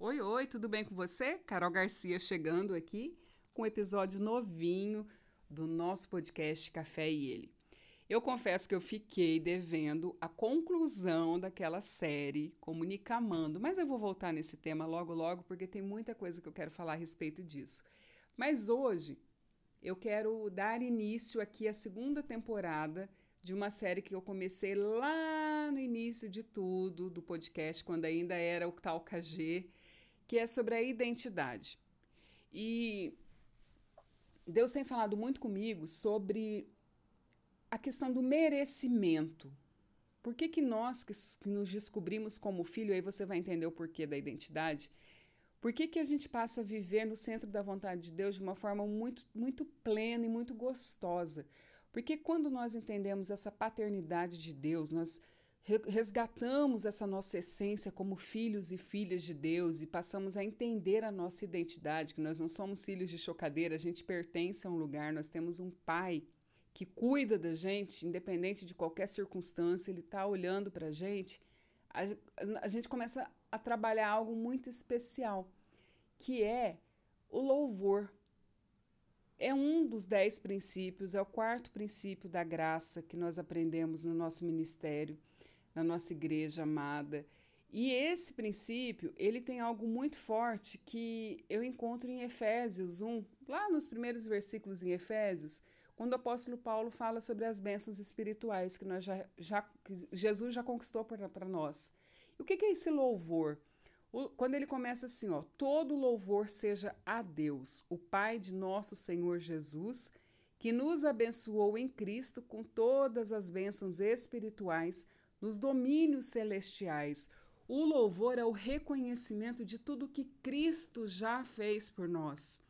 Oi, oi, tudo bem com você? Carol Garcia chegando aqui com um episódio novinho do nosso podcast Café e Ele. Eu confesso que eu fiquei devendo a conclusão daquela série Comunicamando, mas eu vou voltar nesse tema logo logo porque tem muita coisa que eu quero falar a respeito disso. Mas hoje eu quero dar início aqui à segunda temporada de uma série que eu comecei lá no início de tudo do podcast, quando ainda era o tal KG, que é sobre a identidade. E Deus tem falado muito comigo sobre a questão do merecimento. Por que, que nós que, que nos descobrimos como filho, aí você vai entender o porquê da identidade, por que, que a gente passa a viver no centro da vontade de Deus de uma forma muito, muito plena e muito gostosa? Porque quando nós entendemos essa paternidade de Deus, nós resgatamos essa nossa essência como filhos e filhas de Deus e passamos a entender a nossa identidade, que nós não somos filhos de chocadeira, a gente pertence a um lugar, nós temos um pai que cuida da gente, independente de qualquer circunstância, ele está olhando para a gente, a gente começa a trabalhar algo muito especial, que é o louvor. É um dos dez princípios, é o quarto princípio da graça que nós aprendemos no nosso ministério na nossa igreja amada. E esse princípio, ele tem algo muito forte que eu encontro em Efésios 1, lá nos primeiros versículos em Efésios, quando o apóstolo Paulo fala sobre as bênçãos espirituais que, nós já, já, que Jesus já conquistou para nós. E o que, que é esse louvor? O, quando ele começa assim, ó, todo louvor seja a Deus, o Pai de nosso Senhor Jesus, que nos abençoou em Cristo com todas as bênçãos espirituais nos domínios celestiais. O louvor é o reconhecimento de tudo que Cristo já fez por nós.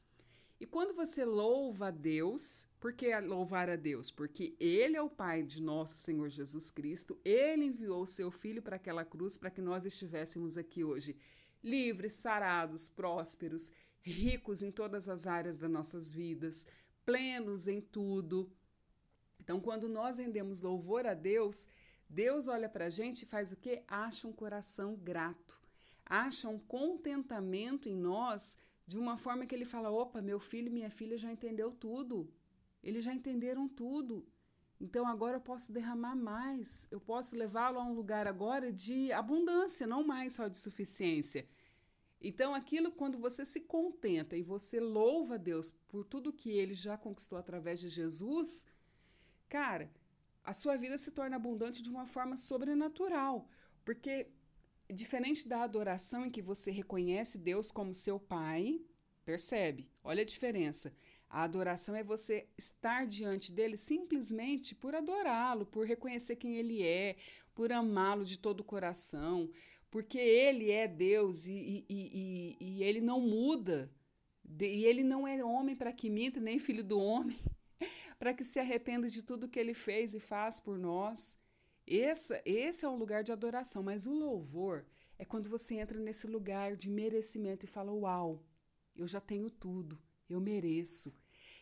E quando você louva a Deus, por que louvar a Deus? Porque Ele é o Pai de nosso Senhor Jesus Cristo, Ele enviou o seu Filho para aquela cruz para que nós estivéssemos aqui hoje, livres, sarados, prósperos, ricos em todas as áreas das nossas vidas, plenos em tudo. Então, quando nós rendemos louvor a Deus, Deus olha para a gente e faz o que? Acha um coração grato, acha um contentamento em nós de uma forma que ele fala: opa, meu filho e minha filha já entendeu tudo, eles já entenderam tudo. Então agora eu posso derramar mais, eu posso levá-lo a um lugar agora de abundância, não mais só de suficiência. Então, aquilo quando você se contenta e você louva Deus por tudo que ele já conquistou através de Jesus, cara, a sua vida se torna abundante de uma forma sobrenatural, porque diferente da adoração em que você reconhece Deus como seu pai, percebe? Olha a diferença. A adoração é você estar diante dele simplesmente por adorá-lo, por reconhecer quem ele é, por amá-lo de todo o coração, porque ele é Deus e, e, e, e ele não muda. E ele não é homem para que minta, nem filho do homem para que se arrependa de tudo que ele fez e faz por nós. Esse, esse é um lugar de adoração, mas o louvor é quando você entra nesse lugar de merecimento e fala: Uau, eu já tenho tudo, eu mereço.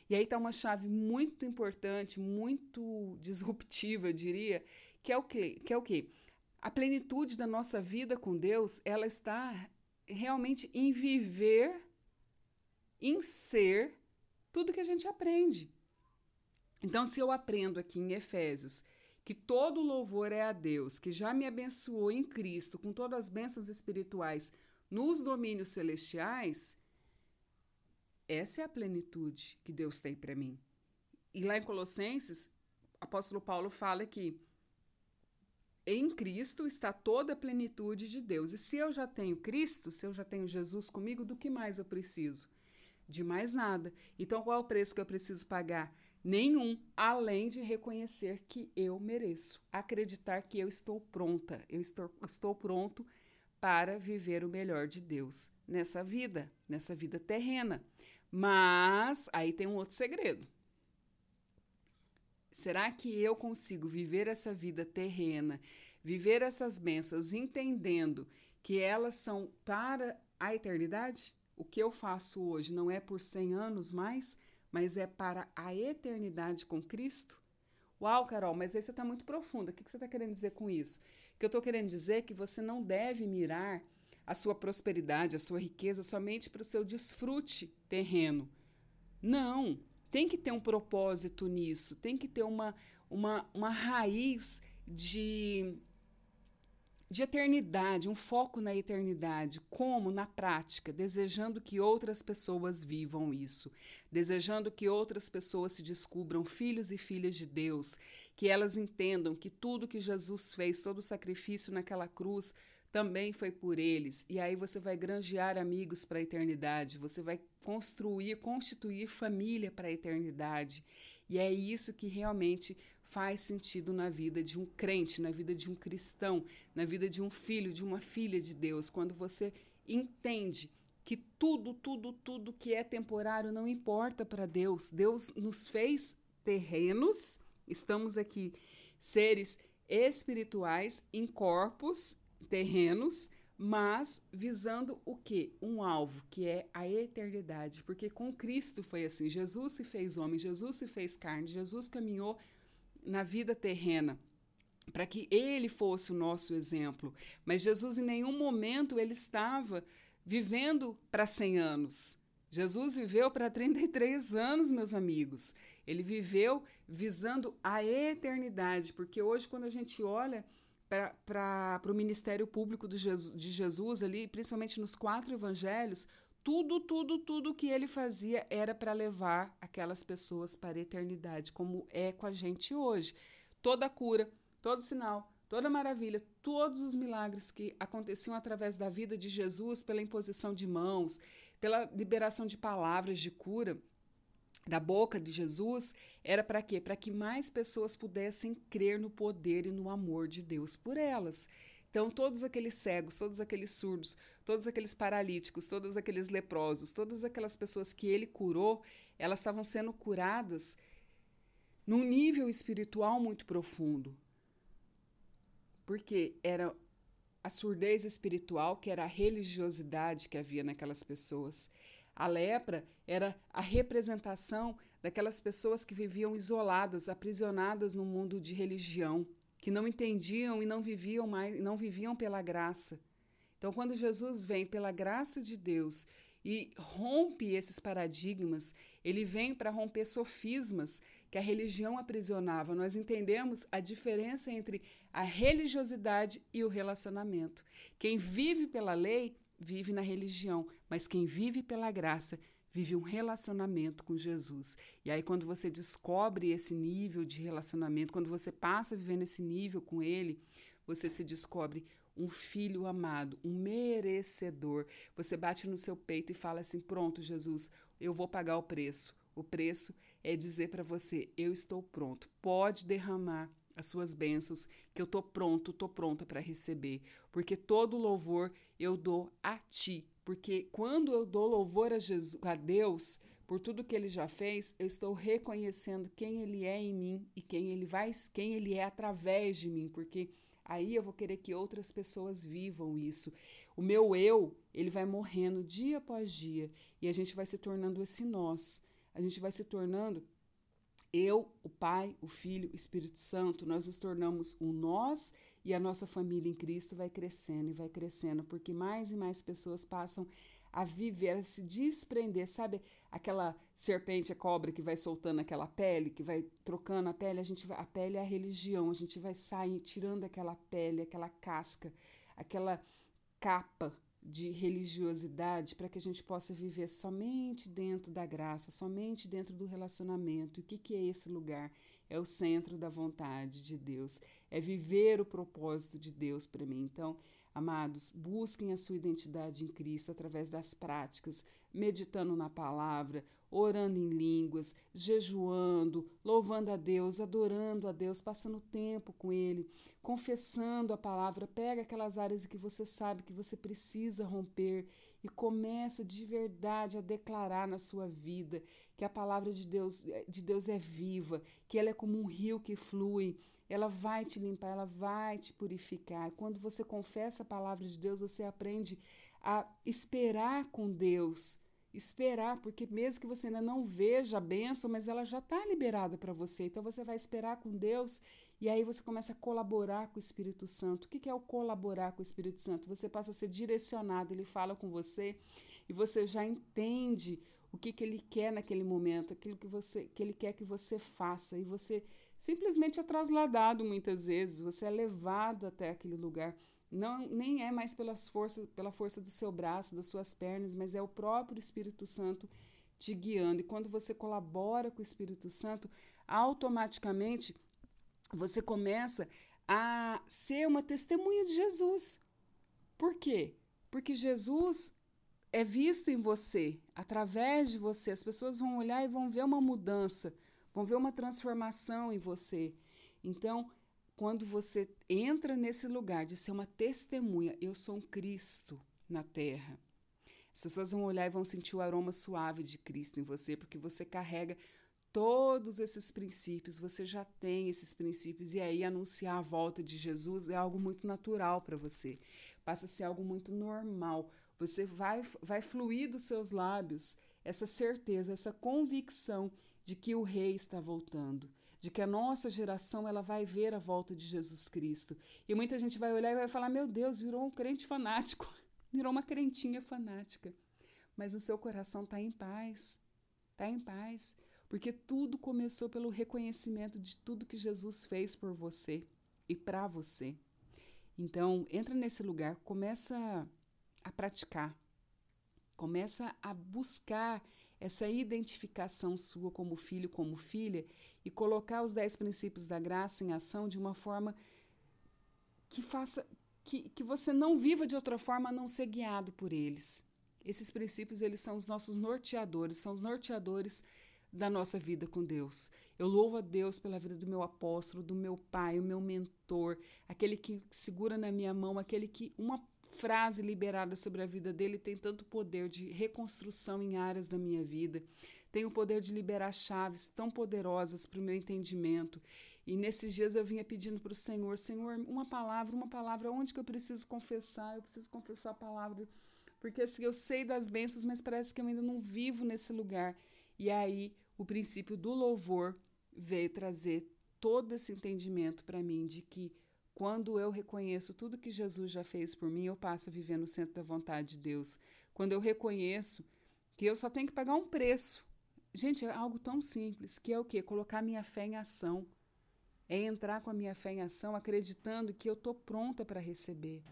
E aí está uma chave muito importante, muito disruptiva, eu diria, que é o que? Que é o quê? A plenitude da nossa vida com Deus, ela está realmente em viver, em ser tudo que a gente aprende. Então, se eu aprendo aqui em Efésios que todo louvor é a Deus, que já me abençoou em Cristo com todas as bênçãos espirituais nos domínios celestiais, essa é a plenitude que Deus tem para mim. E lá em Colossenses, o apóstolo Paulo fala que em Cristo está toda a plenitude de Deus. E se eu já tenho Cristo, se eu já tenho Jesus comigo, do que mais eu preciso? De mais nada. Então, qual é o preço que eu preciso pagar? Nenhum, além de reconhecer que eu mereço, acreditar que eu estou pronta, eu estou, estou pronto para viver o melhor de Deus nessa vida, nessa vida terrena. Mas aí tem um outro segredo. Será que eu consigo viver essa vida terrena, viver essas bênçãos, entendendo que elas são para a eternidade? O que eu faço hoje não é por 100 anos mais, mas é para a eternidade com Cristo? Uau, Carol, mas aí você está muito profunda. O que você está querendo dizer com isso? Que eu estou querendo dizer é que você não deve mirar a sua prosperidade, a sua riqueza somente para o seu desfrute terreno. Não, tem que ter um propósito nisso, tem que ter uma, uma, uma raiz de de eternidade, um foco na eternidade, como na prática, desejando que outras pessoas vivam isso, desejando que outras pessoas se descubram filhos e filhas de Deus, que elas entendam que tudo que Jesus fez, todo o sacrifício naquela cruz, também foi por eles. E aí você vai granjear amigos para a eternidade, você vai construir, constituir família para a eternidade. E é isso que realmente faz sentido na vida de um crente, na vida de um cristão, na vida de um filho, de uma filha de Deus, quando você entende que tudo, tudo, tudo que é temporário não importa para Deus. Deus nos fez terrenos, estamos aqui, seres espirituais em corpos terrenos, mas visando o que? Um alvo, que é a eternidade. Porque com Cristo foi assim: Jesus se fez homem, Jesus se fez carne, Jesus caminhou na vida terrena para que ele fosse o nosso exemplo. Mas Jesus em nenhum momento ele estava vivendo para 100 anos. Jesus viveu para 33 anos, meus amigos. Ele viveu visando a eternidade, porque hoje quando a gente olha para o ministério público Jesus, de Jesus ali, principalmente nos quatro evangelhos, tudo, tudo, tudo que ele fazia era para levar aquelas pessoas para a eternidade, como é com a gente hoje. Toda cura, todo sinal, toda maravilha, todos os milagres que aconteciam através da vida de Jesus, pela imposição de mãos, pela liberação de palavras de cura da boca de Jesus, era para quê? Para que mais pessoas pudessem crer no poder e no amor de Deus por elas. Então, todos aqueles cegos, todos aqueles surdos, todos aqueles paralíticos, todos aqueles leprosos, todas aquelas pessoas que ele curou, elas estavam sendo curadas num nível espiritual muito profundo. Porque era a surdez espiritual, que era a religiosidade que havia naquelas pessoas. A lepra era a representação daquelas pessoas que viviam isoladas, aprisionadas no mundo de religião, que não entendiam e não viviam mais, não viviam pela graça. Então, quando Jesus vem pela graça de Deus e rompe esses paradigmas, ele vem para romper sofismas que a religião aprisionava. Nós entendemos a diferença entre a religiosidade e o relacionamento. Quem vive pela lei vive na religião, mas quem vive pela graça vive um relacionamento com Jesus. E aí, quando você descobre esse nível de relacionamento, quando você passa a viver nesse nível com Ele, você se descobre um filho amado, um merecedor. Você bate no seu peito e fala assim: Pronto, Jesus, eu vou pagar o preço. O preço é dizer para você: Eu estou pronto. Pode derramar as suas bênçãos, que eu estou pronto, estou pronta para receber. Porque todo louvor eu dou a ti. Porque quando eu dou louvor a, Jesus, a Deus por tudo que ele já fez, eu estou reconhecendo quem ele é em mim e quem ele vai, quem ele é através de mim, porque Aí eu vou querer que outras pessoas vivam isso. O meu eu, ele vai morrendo dia após dia e a gente vai se tornando esse nós. A gente vai se tornando eu, o Pai, o Filho, o Espírito Santo, nós nos tornamos um nós e a nossa família em Cristo vai crescendo e vai crescendo, porque mais e mais pessoas passam a viver, a se desprender, sabe? Aquela serpente, a cobra que vai soltando aquela pele, que vai trocando a pele, a gente vai, a pele é a religião, a gente vai sair tirando aquela pele, aquela casca, aquela capa de religiosidade para que a gente possa viver somente dentro da graça, somente dentro do relacionamento. E o que, que é esse lugar? É o centro da vontade de Deus, é viver o propósito de Deus para mim. Então, Amados, busquem a sua identidade em Cristo através das práticas, meditando na palavra, orando em línguas, jejuando, louvando a Deus, adorando a Deus, passando tempo com Ele, confessando a palavra. Pega aquelas áreas que você sabe que você precisa romper e começa de verdade a declarar na sua vida que a palavra de Deus, de Deus é viva, que ela é como um rio que flui, ela vai te limpar, ela vai te purificar. Quando você confessa a palavra de Deus, você aprende a esperar com Deus. Esperar, porque mesmo que você ainda não veja a bênção, mas ela já está liberada para você. Então você vai esperar com Deus E aí você começa a colaborar com o Espírito Santo. O que é o colaborar com o Espírito Santo? Você passa a ser direcionado, ele fala com você e você já entende o que, que ele quer naquele momento, aquilo que, você, que ele quer que você faça. E você simplesmente é trasladado muitas vezes, você é levado até aquele lugar. Não, nem é mais pelas forças, pela força do seu braço, das suas pernas, mas é o próprio Espírito Santo te guiando. E quando você colabora com o Espírito Santo, automaticamente você começa a ser uma testemunha de Jesus. Por quê? Porque Jesus é visto em você, através de você. As pessoas vão olhar e vão ver uma mudança, vão ver uma transformação em você. Então, quando você entra nesse lugar de ser uma testemunha, eu sou um Cristo na terra. As pessoas vão olhar e vão sentir o aroma suave de Cristo em você, porque você carrega todos esses princípios, você já tem esses princípios, e aí anunciar a volta de Jesus é algo muito natural para você, passa a ser algo muito normal. Você vai, vai fluir dos seus lábios essa certeza, essa convicção de que o Rei está voltando, de que a nossa geração ela vai ver a volta de Jesus Cristo. E muita gente vai olhar e vai falar: meu Deus, virou um crente fanático, virou uma crentinha fanática. Mas o seu coração está em paz, está em paz porque tudo começou pelo reconhecimento de tudo que Jesus fez por você e para você. Então, entra nesse lugar, começa a praticar, começa a buscar essa identificação sua como filho, como filha e colocar os dez princípios da graça em ação de uma forma que faça que, que você não viva de outra forma a não ser guiado por eles. Esses princípios eles são os nossos norteadores, são os norteadores da nossa vida com Deus. Eu louvo a Deus pela vida do meu apóstolo, do meu pai, o meu mentor, aquele que segura na minha mão, aquele que uma frase liberada sobre a vida dele tem tanto poder de reconstrução em áreas da minha vida. Tem o poder de liberar chaves tão poderosas para o meu entendimento. E nesses dias eu vinha pedindo para o Senhor, Senhor, uma palavra, uma palavra, onde que eu preciso confessar? Eu preciso confessar a palavra. Porque assim, eu sei das bênçãos, mas parece que eu ainda não vivo nesse lugar. E aí o princípio do louvor veio trazer todo esse entendimento para mim de que quando eu reconheço tudo que Jesus já fez por mim, eu passo a viver no centro da vontade de Deus. Quando eu reconheço que eu só tenho que pagar um preço. Gente, é algo tão simples, que é o quê? Colocar minha fé em ação. É entrar com a minha fé em ação acreditando que eu estou pronta para receber.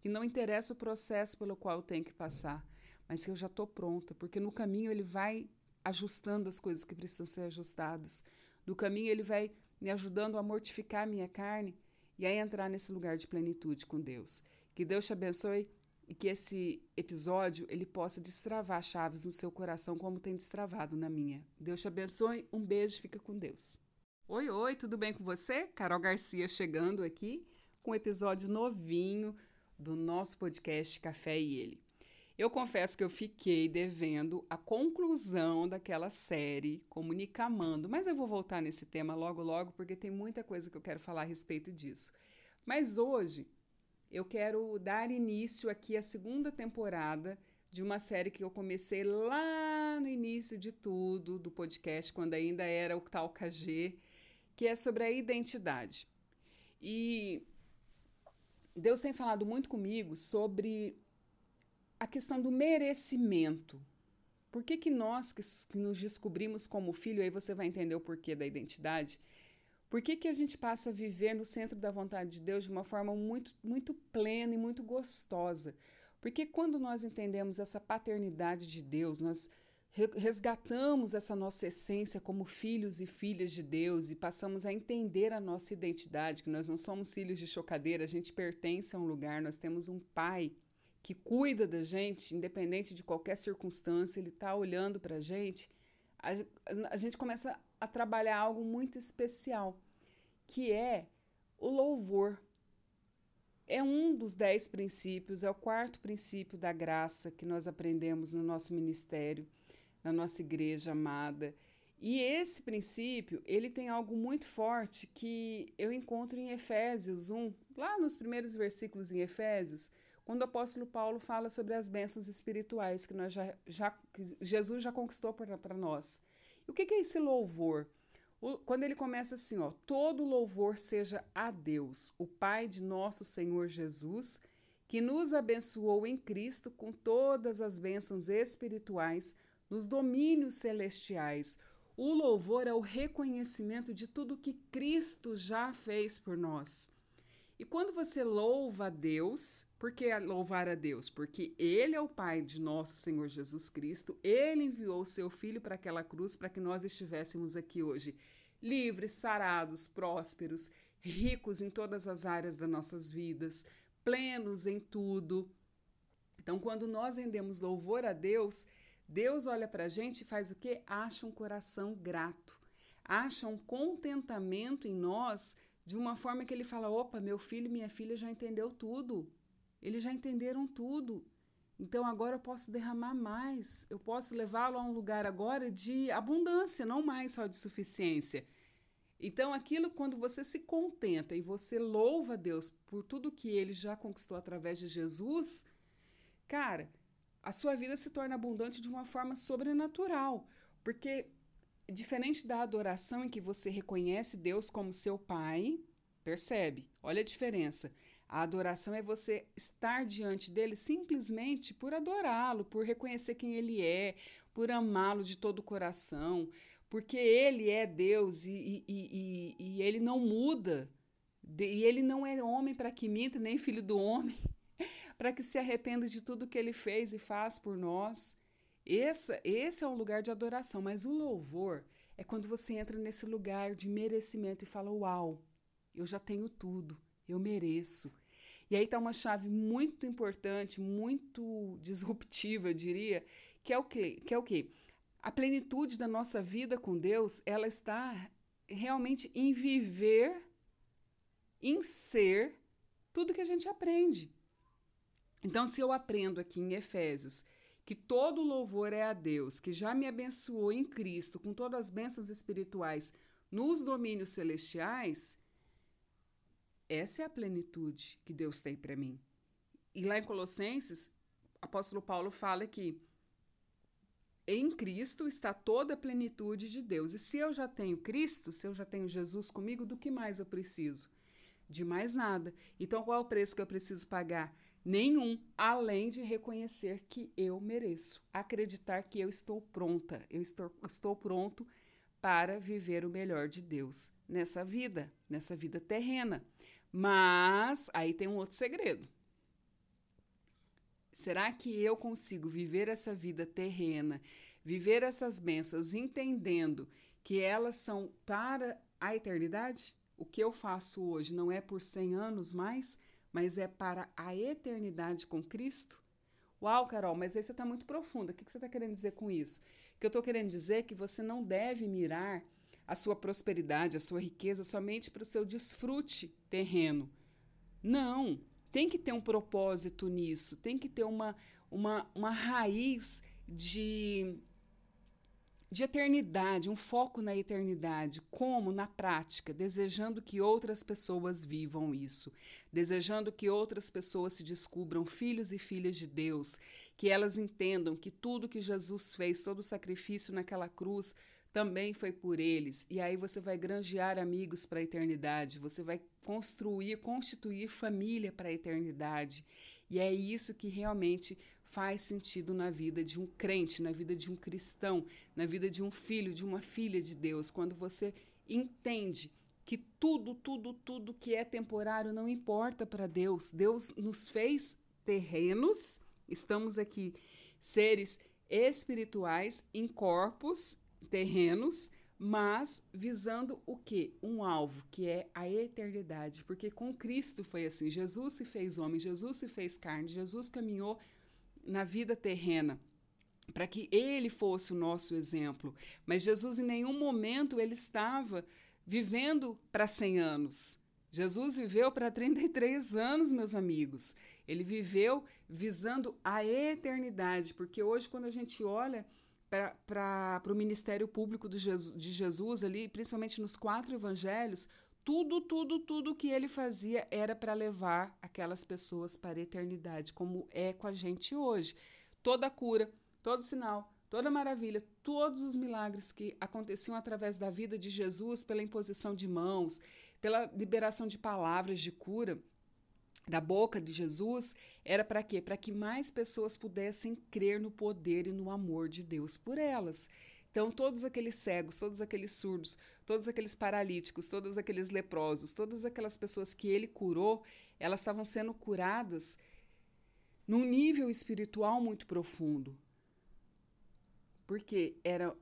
Que não interessa o processo pelo qual eu tenho que passar, mas que eu já estou pronta, porque no caminho ele vai ajustando as coisas que precisam ser ajustadas. No caminho, ele vai me ajudando a mortificar a minha carne e a entrar nesse lugar de plenitude com Deus. Que Deus te abençoe e que esse episódio ele possa destravar chaves no seu coração como tem destravado na minha. Deus te abençoe, um beijo, fica com Deus. Oi, oi, tudo bem com você? Carol Garcia chegando aqui com um episódio novinho do nosso podcast Café e Ele. Eu confesso que eu fiquei devendo a conclusão daquela série Comunicamando, mas eu vou voltar nesse tema logo logo porque tem muita coisa que eu quero falar a respeito disso. Mas hoje eu quero dar início aqui à segunda temporada de uma série que eu comecei lá no início de tudo do podcast, quando ainda era o tal KG, que é sobre a identidade. E Deus tem falado muito comigo sobre a questão do merecimento. Por que, que nós que, nos descobrimos como filho, aí você vai entender o porquê da identidade, por que, que a gente passa a viver no centro da vontade de Deus de uma forma muito, muito plena e muito gostosa? Porque quando nós entendemos essa paternidade de Deus, nós resgatamos essa nossa essência como filhos e filhas de Deus e passamos a entender a nossa identidade, que nós não somos filhos de chocadeira, a gente pertence a um lugar, nós temos um pai que cuida da gente, independente de qualquer circunstância, ele está olhando para a gente, a gente começa a trabalhar algo muito especial, que é o louvor. É um dos dez princípios, é o quarto princípio da graça que nós aprendemos no nosso ministério, na nossa igreja amada. E esse princípio, ele tem algo muito forte que eu encontro em Efésios 1, lá nos primeiros versículos em Efésios, quando o apóstolo Paulo fala sobre as bênçãos espirituais que, nós já, já, que Jesus já conquistou para nós. E o que, que é esse louvor? O, quando ele começa assim, ó, todo louvor seja a Deus, o Pai de nosso Senhor Jesus, que nos abençoou em Cristo com todas as bênçãos espirituais nos domínios celestiais. O louvor é o reconhecimento de tudo que Cristo já fez por nós. E quando você louva a Deus, por que louvar a Deus? Porque Ele é o Pai de nosso Senhor Jesus Cristo, Ele enviou o seu Filho para aquela cruz para que nós estivéssemos aqui hoje, livres, sarados, prósperos, ricos em todas as áreas das nossas vidas, plenos em tudo. Então, quando nós rendemos louvor a Deus, Deus olha para a gente e faz o que? Acha um coração grato, acha um contentamento em nós de uma forma que ele fala: opa, meu filho e minha filha já entendeu tudo. Eles já entenderam tudo. Então agora eu posso derramar mais. Eu posso levá-lo a um lugar agora de abundância, não mais só de suficiência. Então aquilo quando você se contenta e você louva a Deus por tudo que ele já conquistou através de Jesus, cara, a sua vida se torna abundante de uma forma sobrenatural, porque diferente da adoração em que você reconhece Deus como seu pai, percebe? Olha a diferença. A adoração é você estar diante dele simplesmente por adorá-lo, por reconhecer quem ele é, por amá-lo de todo o coração, porque ele é Deus e, e, e, e ele não muda. E ele não é homem para que minta, nem filho do homem, para que se arrependa de tudo que ele fez e faz por nós. Esse, esse é um lugar de adoração, mas o louvor é quando você entra nesse lugar de merecimento e fala: Uau, eu já tenho tudo, eu mereço. E aí está uma chave muito importante, muito disruptiva, eu diria, que é o que? Que é o quê? A plenitude da nossa vida com Deus, ela está realmente em viver, em ser tudo que a gente aprende. Então, se eu aprendo aqui em Efésios que todo louvor é a Deus, que já me abençoou em Cristo com todas as bênçãos espirituais nos domínios celestiais, essa é a plenitude que Deus tem para mim. E lá em Colossenses, apóstolo Paulo fala que em Cristo está toda a plenitude de Deus. E se eu já tenho Cristo, se eu já tenho Jesus comigo, do que mais eu preciso? De mais nada. Então, qual é o preço que eu preciso pagar? Nenhum, além de reconhecer que eu mereço, acreditar que eu estou pronta, eu estou, estou pronto para viver o melhor de Deus nessa vida, nessa vida terrena. Mas aí tem um outro segredo. Será que eu consigo viver essa vida terrena, viver essas bênçãos, entendendo que elas são para a eternidade? O que eu faço hoje não é por 100 anos mais, mas é para a eternidade com Cristo? Uau, Carol, mas aí você está muito profunda. O que você está querendo dizer com isso? O que eu estou querendo dizer é que você não deve mirar a sua prosperidade, a sua riqueza somente para o seu desfrute terreno. Não, tem que ter um propósito nisso, tem que ter uma, uma, uma raiz de de eternidade, um foco na eternidade. Como? Na prática, desejando que outras pessoas vivam isso, desejando que outras pessoas se descubram filhos e filhas de Deus, que elas entendam que tudo que Jesus fez, todo o sacrifício naquela cruz, também foi por eles. E aí você vai granjear amigos para a eternidade, você vai construir, constituir família para a eternidade. E é isso que realmente faz sentido na vida de um crente, na vida de um cristão, na vida de um filho, de uma filha de Deus, quando você entende que tudo, tudo, tudo que é temporário não importa para Deus. Deus nos fez terrenos, estamos aqui seres espirituais em corpos terrenos, mas visando o que? Um alvo, que é a eternidade. Porque com Cristo foi assim: Jesus se fez homem, Jesus se fez carne, Jesus caminhou na vida terrena para que ele fosse o nosso exemplo. Mas Jesus em nenhum momento ele estava vivendo para 100 anos. Jesus viveu para 33 anos, meus amigos. Ele viveu visando a eternidade, porque hoje quando a gente olha para o ministério público Jesus, de Jesus ali, principalmente nos quatro evangelhos, tudo, tudo, tudo que ele fazia era para levar aquelas pessoas para a eternidade, como é com a gente hoje. Toda cura, todo sinal, toda maravilha, todos os milagres que aconteciam através da vida de Jesus, pela imposição de mãos, pela liberação de palavras de cura da boca de Jesus, era para quê? Para que mais pessoas pudessem crer no poder e no amor de Deus por elas. Então, todos aqueles cegos, todos aqueles surdos, todos aqueles paralíticos, todos aqueles leprosos, todas aquelas pessoas que ele curou, elas estavam sendo curadas num nível espiritual muito profundo. Porque era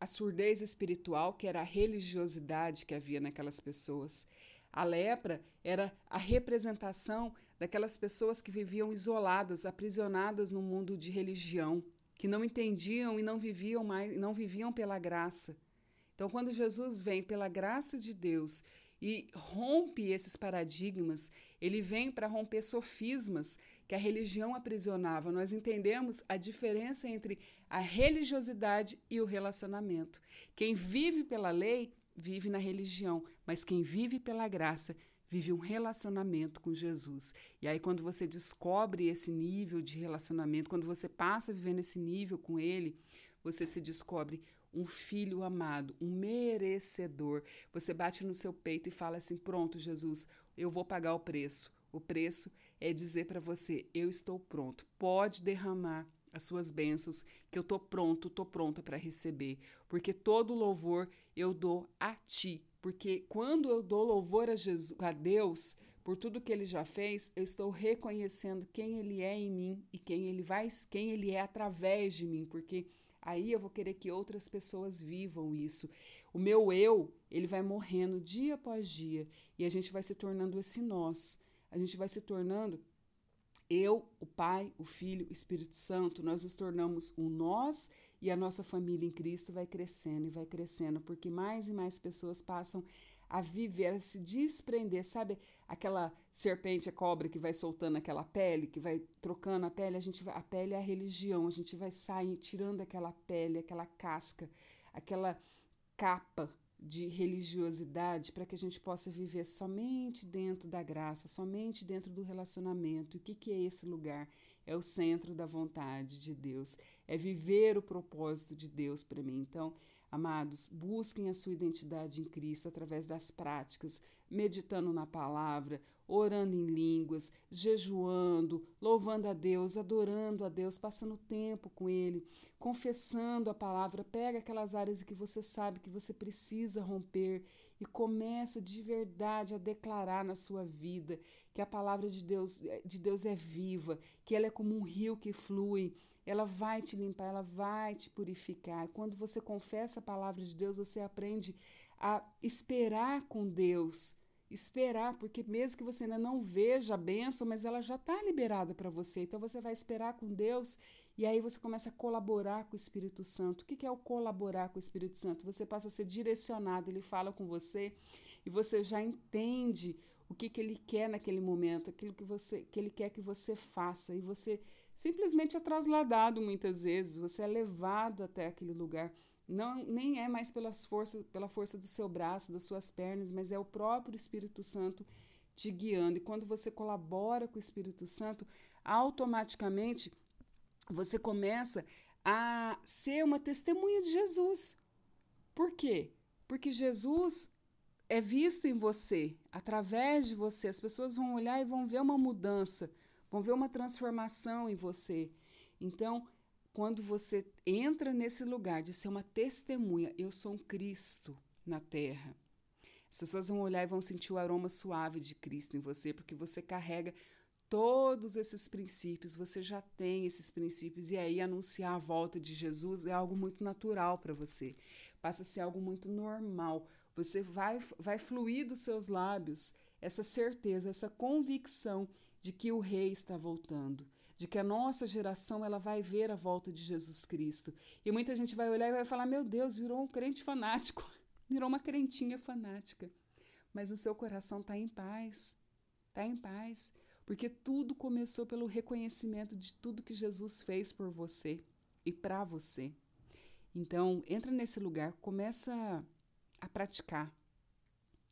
a surdez espiritual, que era a religiosidade que havia naquelas pessoas. A lepra era a representação daquelas pessoas que viviam isoladas, aprisionadas no mundo de religião, que não entendiam e não viviam mais, não viviam pela graça. Então, quando Jesus vem pela graça de Deus e rompe esses paradigmas, ele vem para romper sofismas que a religião aprisionava. Nós entendemos a diferença entre a religiosidade e o relacionamento. Quem vive pela lei vive na religião, mas quem vive pela graça vive um relacionamento com Jesus. E aí, quando você descobre esse nível de relacionamento, quando você passa a viver nesse nível com Ele, você se descobre um filho amado, um merecedor. Você bate no seu peito e fala assim: Pronto, Jesus, eu vou pagar o preço. O preço é dizer para você: Eu estou pronto, pode derramar as suas bênçãos, que eu estou pronto, estou pronta para receber. Porque todo louvor eu dou a ti. Porque quando eu dou louvor a, Jesus, a Deus por tudo que ele já fez, eu estou reconhecendo quem ele é em mim e quem ele vai, quem ele é através de mim, porque aí eu vou querer que outras pessoas vivam isso. O meu eu, ele vai morrendo dia após dia e a gente vai se tornando esse nós. A gente vai se tornando eu, o Pai, o Filho, o Espírito Santo, nós nos tornamos um nós e a nossa família em Cristo vai crescendo e vai crescendo, porque mais e mais pessoas passam a viver, a se desprender, sabe? Aquela serpente, a cobra que vai soltando aquela pele, que vai trocando a pele, a gente vai, a pele é a religião, a gente vai sair tirando aquela pele, aquela casca, aquela capa de religiosidade para que a gente possa viver somente dentro da graça, somente dentro do relacionamento. E o que, que é esse lugar? É o centro da vontade de Deus, é viver o propósito de Deus para mim. Então, amados, busquem a sua identidade em Cristo através das práticas, meditando na palavra, orando em línguas, jejuando, louvando a Deus, adorando a Deus, passando tempo com Ele, confessando a palavra. Pega aquelas áreas que você sabe que você precisa romper e começa de verdade a declarar na sua vida que a palavra de Deus, de Deus é viva, que ela é como um rio que flui. Ela vai te limpar, ela vai te purificar. Quando você confessa a palavra de Deus, você aprende a esperar com Deus esperar, porque mesmo que você ainda não veja a bênção, mas ela já está liberada para você. Então você vai esperar com Deus e aí você começa a colaborar com o Espírito Santo. O que é o colaborar com o Espírito Santo? Você passa a ser direcionado, ele fala com você e você já entende o que, que ele quer naquele momento, aquilo que, você, que ele quer que você faça. E você simplesmente é trasladado muitas vezes, você é levado até aquele lugar. Não, nem é mais pelas forças, pela força do seu braço, das suas pernas, mas é o próprio Espírito Santo te guiando. E quando você colabora com o Espírito Santo, automaticamente você começa a ser uma testemunha de Jesus. Por quê? Porque Jesus é visto em você, através de você. As pessoas vão olhar e vão ver uma mudança, vão ver uma transformação em você. Então, quando você entra nesse lugar de ser uma testemunha, eu sou um Cristo na terra. As pessoas vão olhar e vão sentir o aroma suave de Cristo em você, porque você carrega todos esses princípios, você já tem esses princípios, e aí anunciar a volta de Jesus é algo muito natural para você, passa a ser algo muito normal. Você vai, vai fluir dos seus lábios essa certeza, essa convicção de que o Rei está voltando de que a nossa geração ela vai ver a volta de Jesus Cristo. E muita gente vai olhar e vai falar: "Meu Deus, virou um crente fanático, virou uma crentinha fanática". Mas o seu coração está em paz. Está em paz, porque tudo começou pelo reconhecimento de tudo que Jesus fez por você e para você. Então, entra nesse lugar, começa a praticar.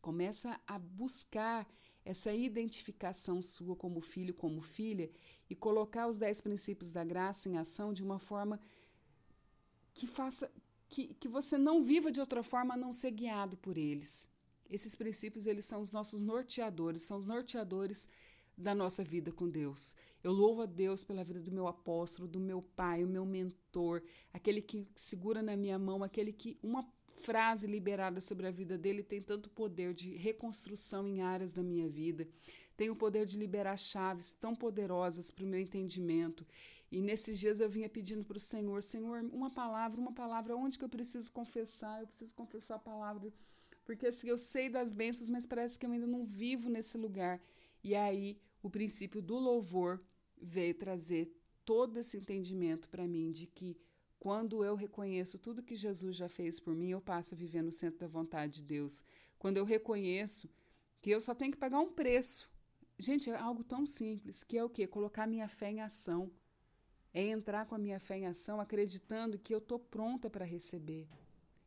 Começa a buscar essa identificação sua como filho, como filha, e colocar os dez princípios da graça em ação de uma forma que faça que, que você não viva de outra forma a não ser guiado por eles. Esses princípios, eles são os nossos norteadores, são os norteadores da nossa vida com Deus. Eu louvo a Deus pela vida do meu apóstolo, do meu pai, o meu mentor, aquele que segura na minha mão, aquele que uma frase liberada sobre a vida dele tem tanto poder de reconstrução em áreas da minha vida, tem o poder de liberar chaves tão poderosas para o meu entendimento. E nesses dias eu vinha pedindo para o Senhor, Senhor, uma palavra, uma palavra, onde que eu preciso confessar? Eu preciso confessar a palavra, porque assim, eu sei das bênçãos, mas parece que eu ainda não vivo nesse lugar. E aí o princípio do louvor veio trazer todo esse entendimento para mim de que quando eu reconheço tudo que Jesus já fez por mim, eu passo a viver no centro da vontade de Deus. Quando eu reconheço que eu só tenho que pagar um preço. Gente, é algo tão simples, que é o quê? Colocar minha fé em ação. É entrar com a minha fé em ação, acreditando que eu estou pronta para receber.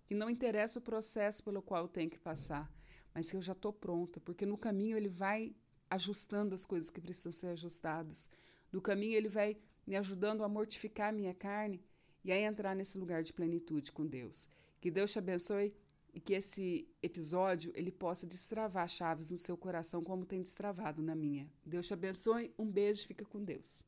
Que não interessa o processo pelo qual eu tenho que passar, mas que eu já estou pronta, porque no caminho ele vai ajustando as coisas que precisam ser ajustadas. No caminho ele vai me ajudando a mortificar a minha carne e a entrar nesse lugar de plenitude com Deus. Que Deus te abençoe e que esse episódio ele possa destravar chaves no seu coração como tem destravado na minha. Deus te abençoe, um beijo, fica com Deus.